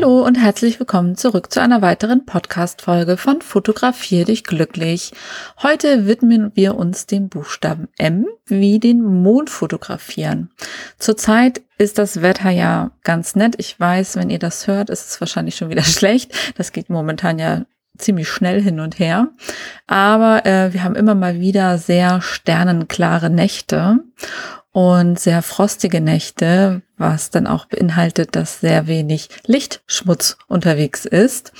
Hallo und herzlich willkommen zurück zu einer weiteren Podcast-Folge von Fotografier dich glücklich. Heute widmen wir uns dem Buchstaben M wie den Mond fotografieren. Zurzeit ist das Wetter ja ganz nett. Ich weiß, wenn ihr das hört, ist es wahrscheinlich schon wieder schlecht. Das geht momentan ja ziemlich schnell hin und her. Aber äh, wir haben immer mal wieder sehr sternenklare Nächte und sehr frostige Nächte, was dann auch beinhaltet, dass sehr wenig Lichtschmutz unterwegs ist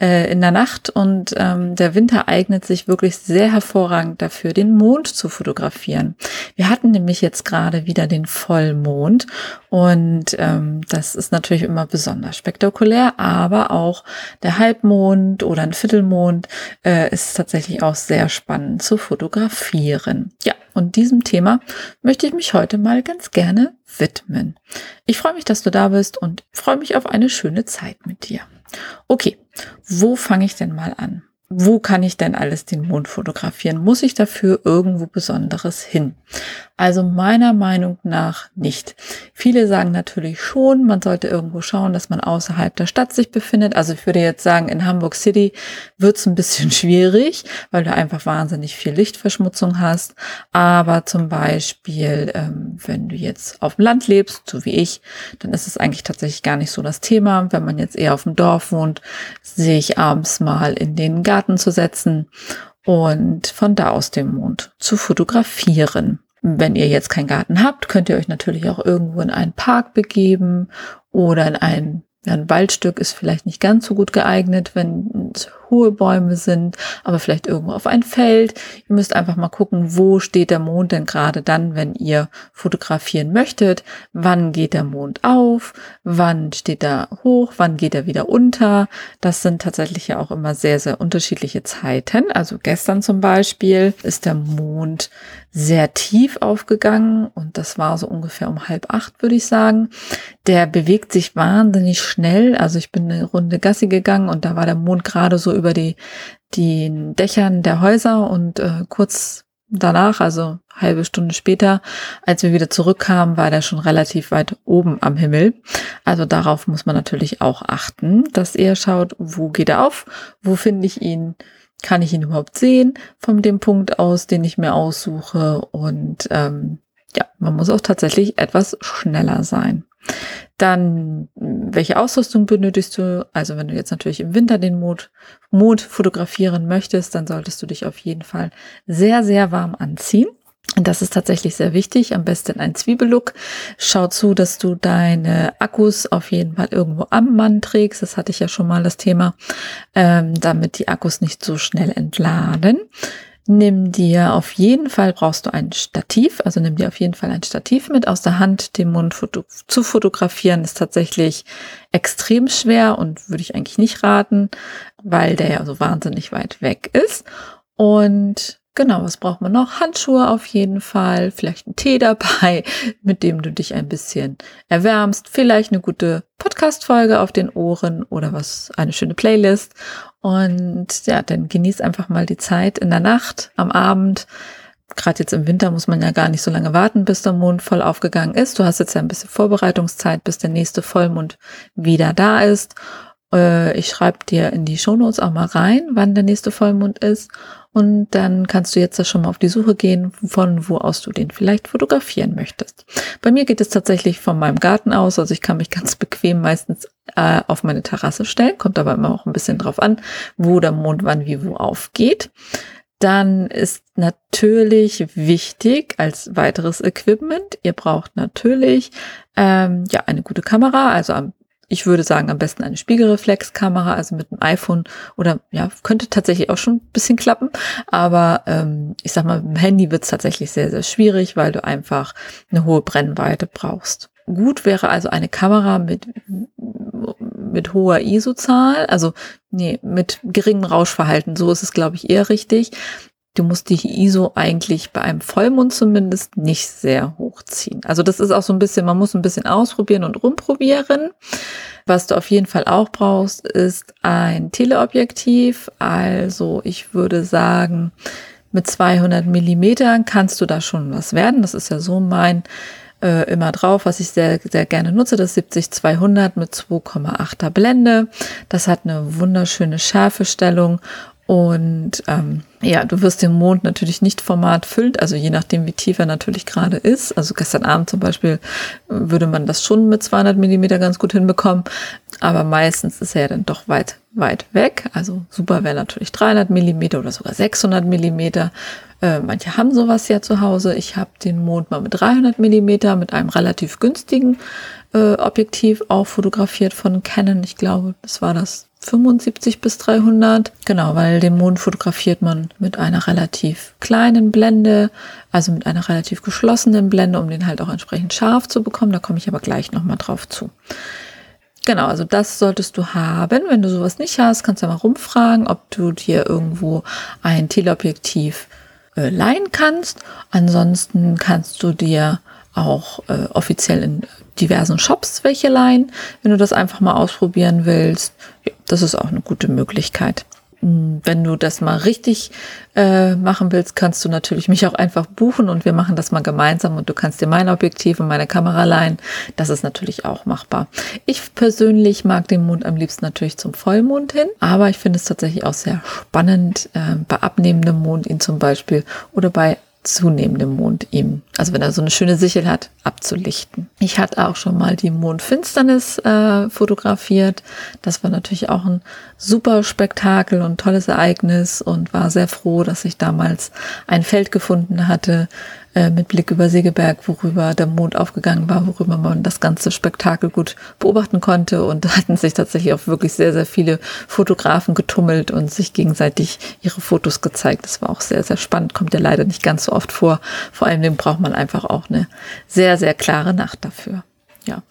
äh, in der Nacht und ähm, der Winter eignet sich wirklich sehr hervorragend dafür, den Mond zu fotografieren. Wir hatten nämlich jetzt gerade wieder den Vollmond und ähm, das ist natürlich immer besonders spektakulär, aber auch der Halbmond oder ein Viertelmond äh, ist tatsächlich auch sehr spannend zu fotografieren. Ja, und diesem Thema möchte ich mich heute mal ganz gerne widmen. Ich freue mich, dass du da bist und freue mich auf eine schöne Zeit mit dir. Okay, wo fange ich denn mal an? Wo kann ich denn alles den Mond fotografieren? Muss ich dafür irgendwo Besonderes hin? Also meiner Meinung nach nicht. Viele sagen natürlich schon, man sollte irgendwo schauen, dass man außerhalb der Stadt sich befindet. Also ich würde jetzt sagen, in Hamburg City wird es ein bisschen schwierig, weil du einfach wahnsinnig viel Lichtverschmutzung hast. Aber zum Beispiel, ähm, wenn du jetzt auf dem Land lebst, so wie ich, dann ist es eigentlich tatsächlich gar nicht so das Thema. Wenn man jetzt eher auf dem Dorf wohnt, sehe ich abends mal in den Garten zu setzen und von da aus den Mond zu fotografieren. Wenn ihr jetzt keinen Garten habt, könnt ihr euch natürlich auch irgendwo in einen Park begeben oder in ein, ein Waldstück ist vielleicht nicht ganz so gut geeignet, wenn es hohe Bäume sind, aber vielleicht irgendwo auf ein Feld. Ihr müsst einfach mal gucken, wo steht der Mond denn gerade dann, wenn ihr fotografieren möchtet. Wann geht der Mond auf? Wann steht er hoch? Wann geht er wieder unter? Das sind tatsächlich ja auch immer sehr, sehr unterschiedliche Zeiten. Also gestern zum Beispiel ist der Mond sehr tief aufgegangen und das war so ungefähr um halb acht, würde ich sagen. Der bewegt sich wahnsinnig schnell. Also ich bin eine Runde Gassi gegangen und da war der Mond gerade so über die, die Dächern der Häuser und äh, kurz danach, also halbe Stunde später, als wir wieder zurückkamen, war der schon relativ weit oben am Himmel. Also darauf muss man natürlich auch achten, dass ihr schaut, wo geht er auf, wo finde ich ihn, kann ich ihn überhaupt sehen von dem Punkt aus, den ich mir aussuche. Und ähm, ja, man muss auch tatsächlich etwas schneller sein. Dann, welche Ausrüstung benötigst du? Also wenn du jetzt natürlich im Winter den Mond, Mond fotografieren möchtest, dann solltest du dich auf jeden Fall sehr, sehr warm anziehen. Und das ist tatsächlich sehr wichtig. Am besten ein Zwiebellook. Schau zu, dass du deine Akkus auf jeden Fall irgendwo am Mann trägst. Das hatte ich ja schon mal das Thema, ähm, damit die Akkus nicht so schnell entladen. Nimm dir auf jeden Fall, brauchst du ein Stativ, also nimm dir auf jeden Fall ein Stativ mit aus der Hand. Den Mund foto zu fotografieren ist tatsächlich extrem schwer und würde ich eigentlich nicht raten, weil der ja so wahnsinnig weit weg ist. Und Genau, was braucht man noch? Handschuhe auf jeden Fall, vielleicht ein Tee dabei, mit dem du dich ein bisschen erwärmst, vielleicht eine gute Podcast-Folge auf den Ohren oder was, eine schöne Playlist. Und ja, dann genieß einfach mal die Zeit in der Nacht, am Abend. Gerade jetzt im Winter muss man ja gar nicht so lange warten, bis der Mond voll aufgegangen ist. Du hast jetzt ja ein bisschen Vorbereitungszeit, bis der nächste Vollmond wieder da ist. Äh, ich schreibe dir in die Shownotes auch mal rein, wann der nächste Vollmond ist. Und dann kannst du jetzt schon mal auf die Suche gehen, von wo aus du den vielleicht fotografieren möchtest. Bei mir geht es tatsächlich von meinem Garten aus. Also ich kann mich ganz bequem meistens äh, auf meine Terrasse stellen. Kommt aber immer auch ein bisschen drauf an, wo der Mond wann wie wo aufgeht. Dann ist natürlich wichtig als weiteres Equipment, ihr braucht natürlich ähm, ja eine gute Kamera, also am ich würde sagen, am besten eine Spiegelreflexkamera, also mit dem iPhone oder ja, könnte tatsächlich auch schon ein bisschen klappen. Aber ähm, ich sag mal, mit dem Handy wird es tatsächlich sehr, sehr schwierig, weil du einfach eine hohe Brennweite brauchst. Gut wäre also eine Kamera mit, mit hoher ISO-Zahl, also nee, mit geringem Rauschverhalten. So ist es, glaube ich, eher richtig. Du musst die ISO eigentlich bei einem Vollmond zumindest nicht sehr hochziehen. Also das ist auch so ein bisschen, man muss ein bisschen ausprobieren und rumprobieren. Was du auf jeden Fall auch brauchst, ist ein Teleobjektiv. Also ich würde sagen, mit 200 Millimetern kannst du da schon was werden. Das ist ja so mein äh, immer drauf, was ich sehr, sehr gerne nutze, das 70-200 mit 2,8er Blende. Das hat eine wunderschöne Schärfestellung und ähm, ja, du wirst den Mond natürlich nicht formatfüllend, also je nachdem, wie tief er natürlich gerade ist. Also gestern Abend zum Beispiel äh, würde man das schon mit 200 Millimeter ganz gut hinbekommen, aber meistens ist er ja dann doch weit, weit weg. Also super wäre natürlich 300 Millimeter oder sogar 600 Millimeter. Äh, manche haben sowas ja zu Hause. Ich habe den Mond mal mit 300 Millimeter mit einem relativ günstigen äh, Objektiv auch fotografiert von Canon. Ich glaube, das war das 75 bis 300. Genau, weil den Mond fotografiert man mit einer relativ kleinen Blende, also mit einer relativ geschlossenen Blende, um den halt auch entsprechend scharf zu bekommen. Da komme ich aber gleich nochmal drauf zu. Genau, also das solltest du haben. Wenn du sowas nicht hast, kannst du mal rumfragen, ob du dir irgendwo ein Teleobjektiv äh, leihen kannst. Ansonsten kannst du dir auch äh, offiziell in diversen Shops welche leihen, wenn du das einfach mal ausprobieren willst. Ja, das ist auch eine gute Möglichkeit. Hm, wenn du das mal richtig äh, machen willst, kannst du natürlich mich auch einfach buchen und wir machen das mal gemeinsam und du kannst dir mein Objektiv und meine Kamera leihen. Das ist natürlich auch machbar. Ich persönlich mag den Mond am liebsten natürlich zum Vollmond hin, aber ich finde es tatsächlich auch sehr spannend, äh, bei abnehmendem Mond ihn zum Beispiel oder bei zunehmendem Mond ihm, also wenn er so eine schöne Sichel hat, abzulichten. Ich hatte auch schon mal die Mondfinsternis äh, fotografiert. Das war natürlich auch ein super Spektakel und tolles Ereignis und war sehr froh, dass ich damals ein Feld gefunden hatte, äh, mit Blick über Segeberg, worüber der Mond aufgegangen war, worüber man das ganze Spektakel gut beobachten konnte. Und da hatten sich tatsächlich auch wirklich sehr, sehr viele Fotografen getummelt und sich gegenseitig ihre Fotos gezeigt. Das war auch sehr, sehr spannend, kommt ja leider nicht ganz so oft vor. Vor allem braucht man einfach auch eine sehr, sehr klare Nacht dafür. Ja.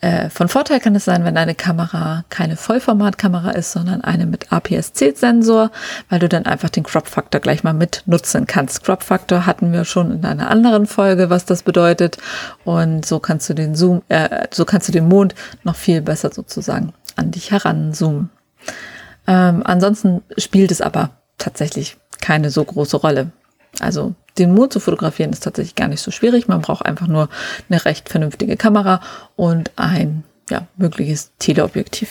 Äh, von Vorteil kann es sein, wenn deine Kamera keine Vollformatkamera ist, sondern eine mit APS-C-Sensor, weil du dann einfach den Crop-Faktor gleich mal mit nutzen kannst. Crop-Faktor hatten wir schon in einer anderen Folge, was das bedeutet. Und so kannst du den Zoom, äh, so kannst du den Mond noch viel besser sozusagen an dich heranzoomen. Ähm, ansonsten spielt es aber tatsächlich keine so große Rolle. Also den Mond zu fotografieren ist tatsächlich gar nicht so schwierig. Man braucht einfach nur eine recht vernünftige Kamera und ein ja, mögliches Teleobjektiv.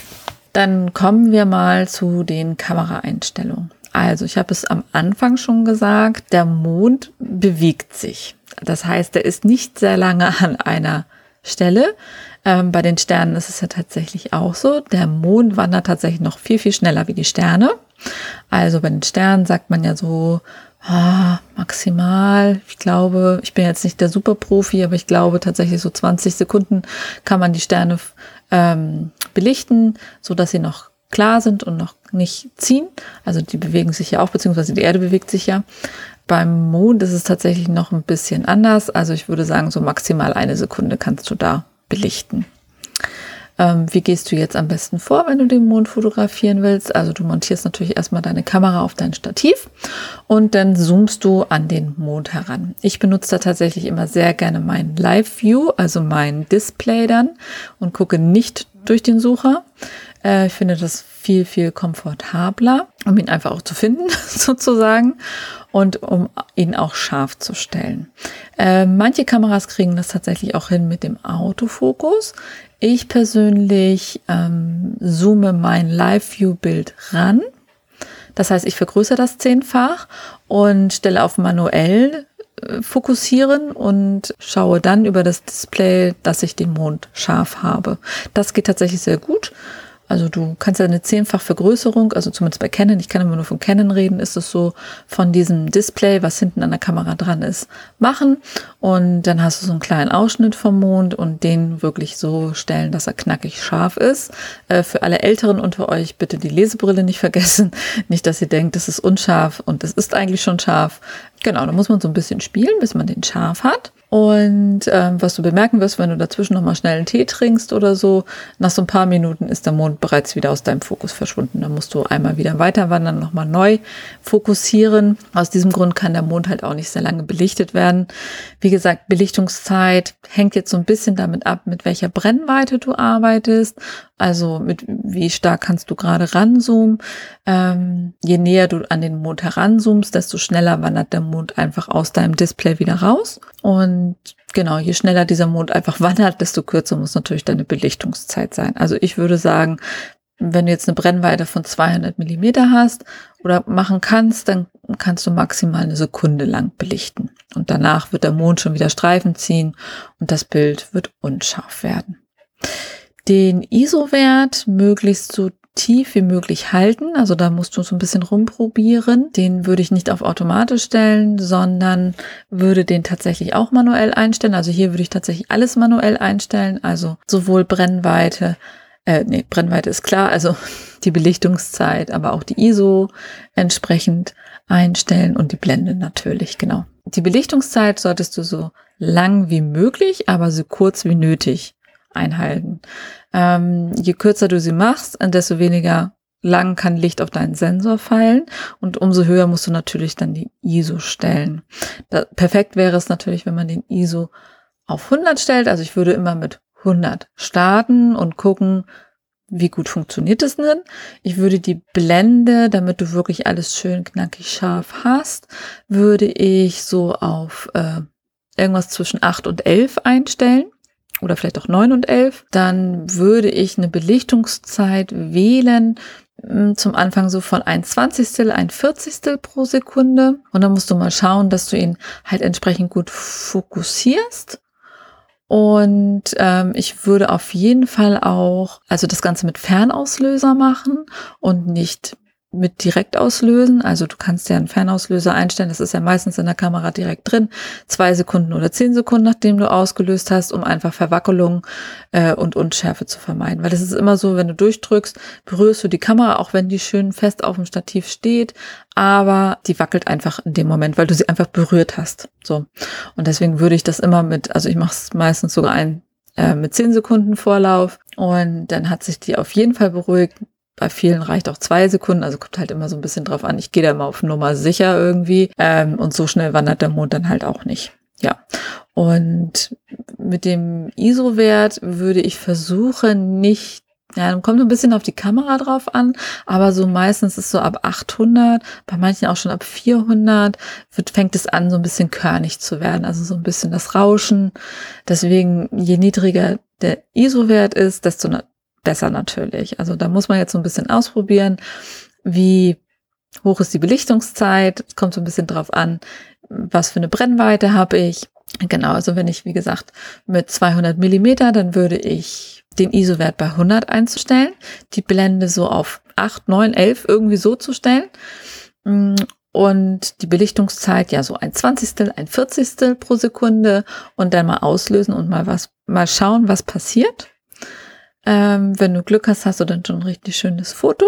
Dann kommen wir mal zu den Kameraeinstellungen. Also ich habe es am Anfang schon gesagt, der Mond bewegt sich. Das heißt, er ist nicht sehr lange an einer Stelle. Ähm, bei den Sternen ist es ja tatsächlich auch so. Der Mond wandert tatsächlich noch viel, viel schneller wie die Sterne. Also bei den Sternen sagt man ja so ah, maximal, ich glaube, ich bin jetzt nicht der Superprofi, aber ich glaube tatsächlich so 20 Sekunden kann man die Sterne ähm, belichten, so dass sie noch klar sind und noch nicht ziehen. Also die bewegen sich ja auch, beziehungsweise die Erde bewegt sich ja. Beim Mond ist es tatsächlich noch ein bisschen anders. Also ich würde sagen, so maximal eine Sekunde kannst du da belichten. Ähm, wie gehst du jetzt am besten vor, wenn du den Mond fotografieren willst? Also du montierst natürlich erstmal deine Kamera auf dein Stativ und dann zoomst du an den Mond heran. Ich benutze da tatsächlich immer sehr gerne mein Live View, also mein Display dann und gucke nicht durch den Sucher. Äh, ich finde das viel, viel komfortabler, um ihn einfach auch zu finden, sozusagen, und um ihn auch scharf zu stellen. Äh, manche Kameras kriegen das tatsächlich auch hin mit dem Autofokus. Ich persönlich ähm, zoome mein Live-View-Bild ran. Das heißt, ich vergrößere das zehnfach und stelle auf manuell äh, fokussieren und schaue dann über das Display, dass ich den Mond scharf habe. Das geht tatsächlich sehr gut. Also du kannst ja eine zehnfach Vergrößerung, also zumindest bei Canon, ich kann immer nur von Canon reden, ist es so von diesem Display, was hinten an der Kamera dran ist, machen. Und dann hast du so einen kleinen Ausschnitt vom Mond und den wirklich so stellen, dass er knackig scharf ist. Äh, für alle Älteren unter euch bitte die Lesebrille nicht vergessen. Nicht, dass ihr denkt, das ist unscharf und es ist eigentlich schon scharf. Genau, da muss man so ein bisschen spielen, bis man den scharf hat. Und ähm, was du bemerken wirst, wenn du dazwischen nochmal schnell einen Tee trinkst oder so, nach so ein paar Minuten ist der Mond bereits wieder aus deinem Fokus verschwunden. Da musst du einmal wieder weiter wandern, nochmal neu fokussieren. Aus diesem Grund kann der Mond halt auch nicht sehr lange belichtet werden. Wie gesagt, Belichtungszeit hängt jetzt so ein bisschen damit ab, mit welcher Brennweite du arbeitest. Also mit wie stark kannst du gerade ranzoomen. Ähm, je näher du an den Mond heranzoomst, desto schneller wandert der Mond einfach aus deinem Display wieder raus. Und genau, je schneller dieser Mond einfach wandert, desto kürzer muss natürlich deine Belichtungszeit sein. Also ich würde sagen, wenn du jetzt eine Brennweite von 200 Millimeter hast oder machen kannst, dann kannst du maximal eine Sekunde lang belichten. Und danach wird der Mond schon wieder Streifen ziehen und das Bild wird unscharf werden. Den ISO-Wert möglichst so tief wie möglich halten. Also da musst du so ein bisschen rumprobieren. Den würde ich nicht auf automatisch stellen, sondern würde den tatsächlich auch manuell einstellen. Also hier würde ich tatsächlich alles manuell einstellen. Also sowohl Brennweite äh, nee, Brennweite ist klar, also die Belichtungszeit, aber auch die ISO entsprechend einstellen und die Blende natürlich, genau. Die Belichtungszeit solltest du so lang wie möglich, aber so kurz wie nötig einhalten. Ähm, je kürzer du sie machst, desto weniger lang kann Licht auf deinen Sensor fallen und umso höher musst du natürlich dann die ISO stellen. Da, perfekt wäre es natürlich, wenn man den ISO auf 100 stellt. Also ich würde immer mit 100 starten und gucken, wie gut funktioniert es denn? Ich würde die Blende, damit du wirklich alles schön knackig scharf hast, würde ich so auf äh, irgendwas zwischen 8 und 11 einstellen oder vielleicht auch 9 und 11. Dann würde ich eine Belichtungszeit wählen, hm, zum Anfang so von ein Zwanzigstel, ein Vierzigstel pro Sekunde. Und dann musst du mal schauen, dass du ihn halt entsprechend gut fokussierst und ähm, ich würde auf jeden Fall auch, also das Ganze mit Fernauslöser machen und nicht mit direkt auslösen. Also du kannst ja einen Fernauslöser einstellen. Das ist ja meistens in der Kamera direkt drin. Zwei Sekunden oder zehn Sekunden, nachdem du ausgelöst hast, um einfach Verwackelung äh, und Unschärfe zu vermeiden. Weil das ist immer so, wenn du durchdrückst, berührst du die Kamera, auch wenn die schön fest auf dem Stativ steht. Aber die wackelt einfach in dem Moment, weil du sie einfach berührt hast. So. Und deswegen würde ich das immer mit, also ich mache es meistens sogar ein äh, mit zehn Sekunden Vorlauf und dann hat sich die auf jeden Fall beruhigt bei vielen reicht auch zwei Sekunden, also kommt halt immer so ein bisschen drauf an. Ich gehe da immer auf Nummer sicher irgendwie. Ähm, und so schnell wandert der Mond dann halt auch nicht. Ja. Und mit dem ISO-Wert würde ich versuchen, nicht ja, dann kommt ein bisschen auf die Kamera drauf an, aber so meistens ist so ab 800, bei manchen auch schon ab 400, wird, fängt es an, so ein bisschen körnig zu werden, also so ein bisschen das Rauschen. Deswegen, je niedriger der ISO-Wert ist, desto besser natürlich. Also da muss man jetzt so ein bisschen ausprobieren, wie hoch ist die Belichtungszeit, kommt so ein bisschen drauf an, was für eine Brennweite habe ich. Genau, also wenn ich, wie gesagt, mit 200 Millimeter, dann würde ich den ISO-Wert bei 100 einzustellen, die Blende so auf 8, 9, 11 irgendwie so zu stellen mm, und die Belichtungszeit ja so ein Zwanzigstel, ein Vierzigstel pro Sekunde und dann mal auslösen und mal was, mal schauen, was passiert. Ähm, wenn du Glück hast, hast du dann schon ein richtig schönes Foto.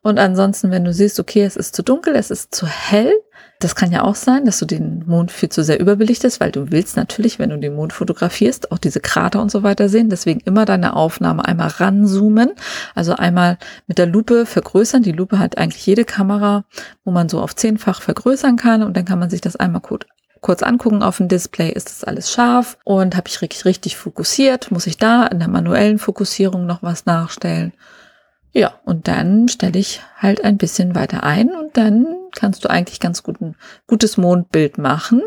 Und ansonsten, wenn du siehst, okay, es ist zu dunkel, es ist zu hell, das kann ja auch sein, dass du den Mond viel zu sehr überbelichtest, weil du willst natürlich, wenn du den Mond fotografierst, auch diese Krater und so weiter sehen. Deswegen immer deine Aufnahme einmal ranzoomen, also einmal mit der Lupe vergrößern. Die Lupe hat eigentlich jede Kamera, wo man so auf zehnfach vergrößern kann und dann kann man sich das einmal gut kurz angucken auf dem Display, ist das alles scharf und habe ich richtig, richtig fokussiert, muss ich da in der manuellen Fokussierung noch was nachstellen. Ja, und dann stelle ich halt ein bisschen weiter ein und dann kannst du eigentlich ganz gut ein gutes Mondbild machen.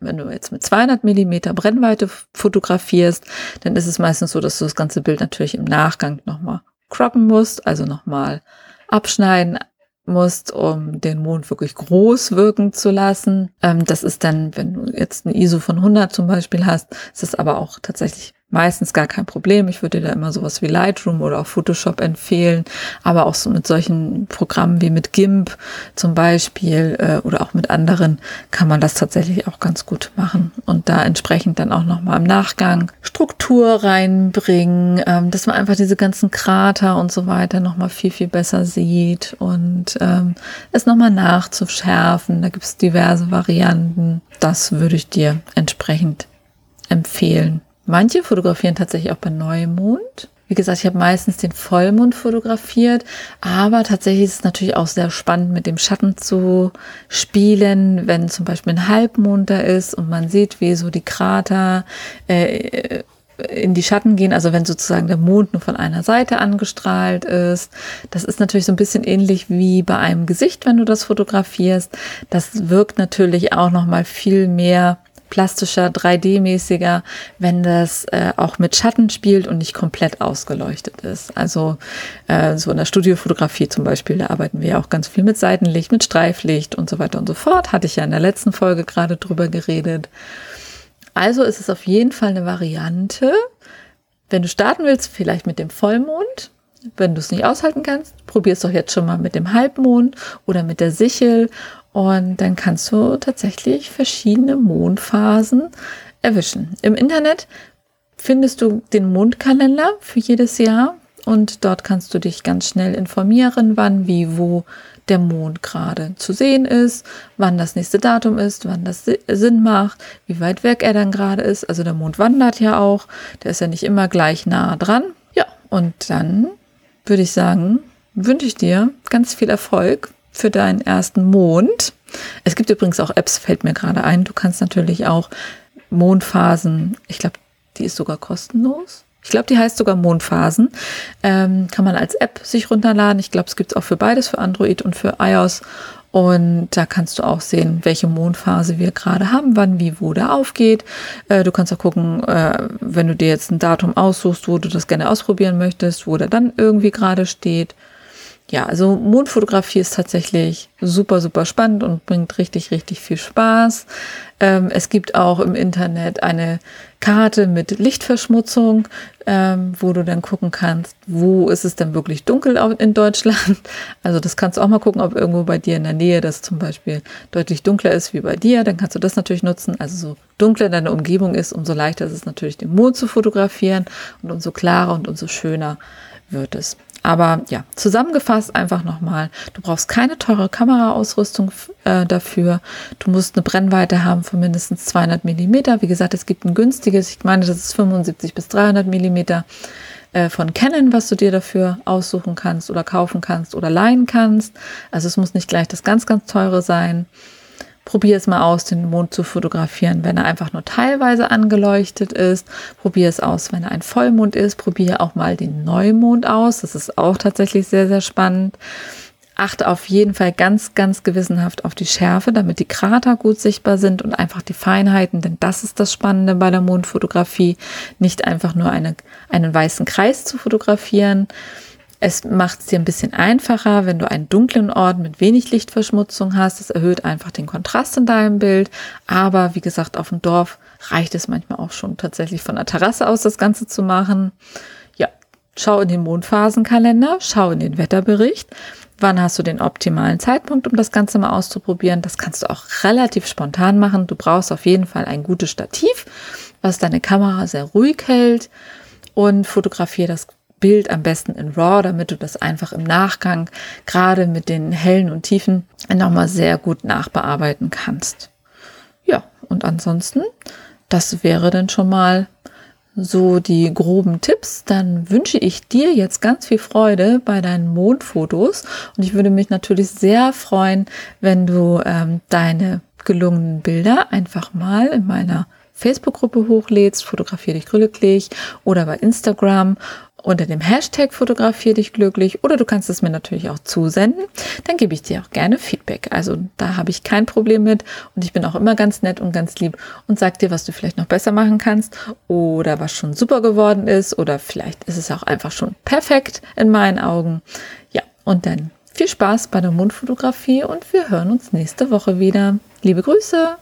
Wenn du jetzt mit 200 Millimeter Brennweite fotografierst, dann ist es meistens so, dass du das ganze Bild natürlich im Nachgang nochmal croppen musst, also nochmal abschneiden, musst, um den Mond wirklich groß wirken zu lassen. Ähm, das ist dann, wenn du jetzt eine ISO von 100 zum Beispiel hast, ist das aber auch tatsächlich meistens gar kein Problem. Ich würde dir da immer sowas wie Lightroom oder auch Photoshop empfehlen, aber auch so mit solchen Programmen wie mit GIMP zum Beispiel äh, oder auch mit anderen kann man das tatsächlich auch ganz gut machen und da entsprechend dann auch nochmal im Nachgang Struktur reinbringen, ähm, dass man einfach diese ganzen Krater und so weiter nochmal viel, viel besser sieht und ähm, es nochmal nachzuschärfen. Da gibt es diverse Varianten. Das würde ich dir entsprechend empfehlen. Manche fotografieren tatsächlich auch bei Neumond. Wie gesagt, ich habe meistens den Vollmond fotografiert, aber tatsächlich ist es natürlich auch sehr spannend, mit dem Schatten zu spielen, wenn zum Beispiel ein Halbmond da ist und man sieht, wie so die Krater äh, in die Schatten gehen, also wenn sozusagen der Mond nur von einer Seite angestrahlt ist. Das ist natürlich so ein bisschen ähnlich wie bei einem Gesicht, wenn du das fotografierst. Das wirkt natürlich auch noch mal viel mehr plastischer, 3D-mäßiger, wenn das äh, auch mit Schatten spielt und nicht komplett ausgeleuchtet ist. Also äh, so in der Studiofotografie zum Beispiel, da arbeiten wir ja auch ganz viel mit Seitenlicht, mit Streiflicht und so weiter und so fort. Hatte ich ja in der letzten Folge gerade drüber geredet. Also ist es auf jeden Fall eine Variante. Wenn du starten willst, vielleicht mit dem Vollmond, wenn du es nicht aushalten kannst, probier es doch jetzt schon mal mit dem Halbmond oder mit der Sichel und dann kannst du tatsächlich verschiedene Mondphasen erwischen. Im Internet findest du den Mondkalender für jedes Jahr und dort kannst du dich ganz schnell informieren, wann, wie, wo der Mond gerade zu sehen ist, wann das nächste Datum ist, wann das Sinn macht, wie weit weg er dann gerade ist. Also der Mond wandert ja auch, der ist ja nicht immer gleich nah dran. Ja, und dann würde ich sagen, wünsche ich dir ganz viel Erfolg für deinen ersten Mond. Es gibt übrigens auch Apps, fällt mir gerade ein. Du kannst natürlich auch Mondphasen, ich glaube, die ist sogar kostenlos. Ich glaube, die heißt sogar Mondphasen. Ähm, kann man als App sich runterladen. Ich glaube, es gibt es auch für beides, für Android und für iOS. Und da kannst du auch sehen, welche Mondphase wir gerade haben, wann, wie, wo der aufgeht. Äh, du kannst auch gucken, äh, wenn du dir jetzt ein Datum aussuchst, wo du das gerne ausprobieren möchtest, wo der dann irgendwie gerade steht ja, also Mondfotografie ist tatsächlich super, super spannend und bringt richtig, richtig viel Spaß. Ähm, es gibt auch im Internet eine Karte mit Lichtverschmutzung, ähm, wo du dann gucken kannst, wo ist es denn wirklich dunkel in Deutschland. Also das kannst du auch mal gucken, ob irgendwo bei dir in der Nähe das zum Beispiel deutlich dunkler ist wie bei dir. Dann kannst du das natürlich nutzen. Also so dunkler deine Umgebung ist, umso leichter ist es natürlich, den Mond zu fotografieren und umso klarer und umso schöner wird es. Aber ja, zusammengefasst einfach nochmal, du brauchst keine teure Kameraausrüstung äh, dafür. Du musst eine Brennweite haben von mindestens 200 Millimeter. Wie gesagt, es gibt ein günstiges, ich meine, das ist 75 bis 300 Millimeter äh, von Canon, was du dir dafür aussuchen kannst oder kaufen kannst oder leihen kannst. Also es muss nicht gleich das ganz, ganz teure sein. Probier es mal aus, den Mond zu fotografieren, wenn er einfach nur teilweise angeleuchtet ist. Probier es aus, wenn er ein Vollmond ist. Probier auch mal den Neumond aus. Das ist auch tatsächlich sehr, sehr spannend. Achte auf jeden Fall ganz, ganz gewissenhaft auf die Schärfe, damit die Krater gut sichtbar sind und einfach die Feinheiten, denn das ist das Spannende bei der Mondfotografie. Nicht einfach nur eine, einen weißen Kreis zu fotografieren, es macht es dir ein bisschen einfacher, wenn du einen dunklen Ort mit wenig Lichtverschmutzung hast. Es erhöht einfach den Kontrast in deinem Bild. Aber wie gesagt, auf dem Dorf reicht es manchmal auch schon tatsächlich von der Terrasse aus das Ganze zu machen. Ja, schau in den Mondphasenkalender, schau in den Wetterbericht. Wann hast du den optimalen Zeitpunkt, um das Ganze mal auszuprobieren? Das kannst du auch relativ spontan machen. Du brauchst auf jeden Fall ein gutes Stativ, was deine Kamera sehr ruhig hält und fotografiere das Bild am besten in RAW, damit du das einfach im Nachgang gerade mit den hellen und tiefen nochmal sehr gut nachbearbeiten kannst. Ja, und ansonsten, das wäre dann schon mal so die groben Tipps, dann wünsche ich dir jetzt ganz viel Freude bei deinen Mondfotos. Und ich würde mich natürlich sehr freuen, wenn du ähm, deine gelungenen Bilder einfach mal in meiner Facebook-Gruppe hochlädst, fotografiere dich glücklich. Oder bei Instagram unter dem Hashtag fotografier dich glücklich oder du kannst es mir natürlich auch zusenden. Dann gebe ich dir auch gerne Feedback. Also da habe ich kein Problem mit und ich bin auch immer ganz nett und ganz lieb und sag dir, was du vielleicht noch besser machen kannst oder was schon super geworden ist oder vielleicht ist es auch einfach schon perfekt in meinen Augen. Ja, und dann viel Spaß bei der Mundfotografie und wir hören uns nächste Woche wieder. Liebe Grüße!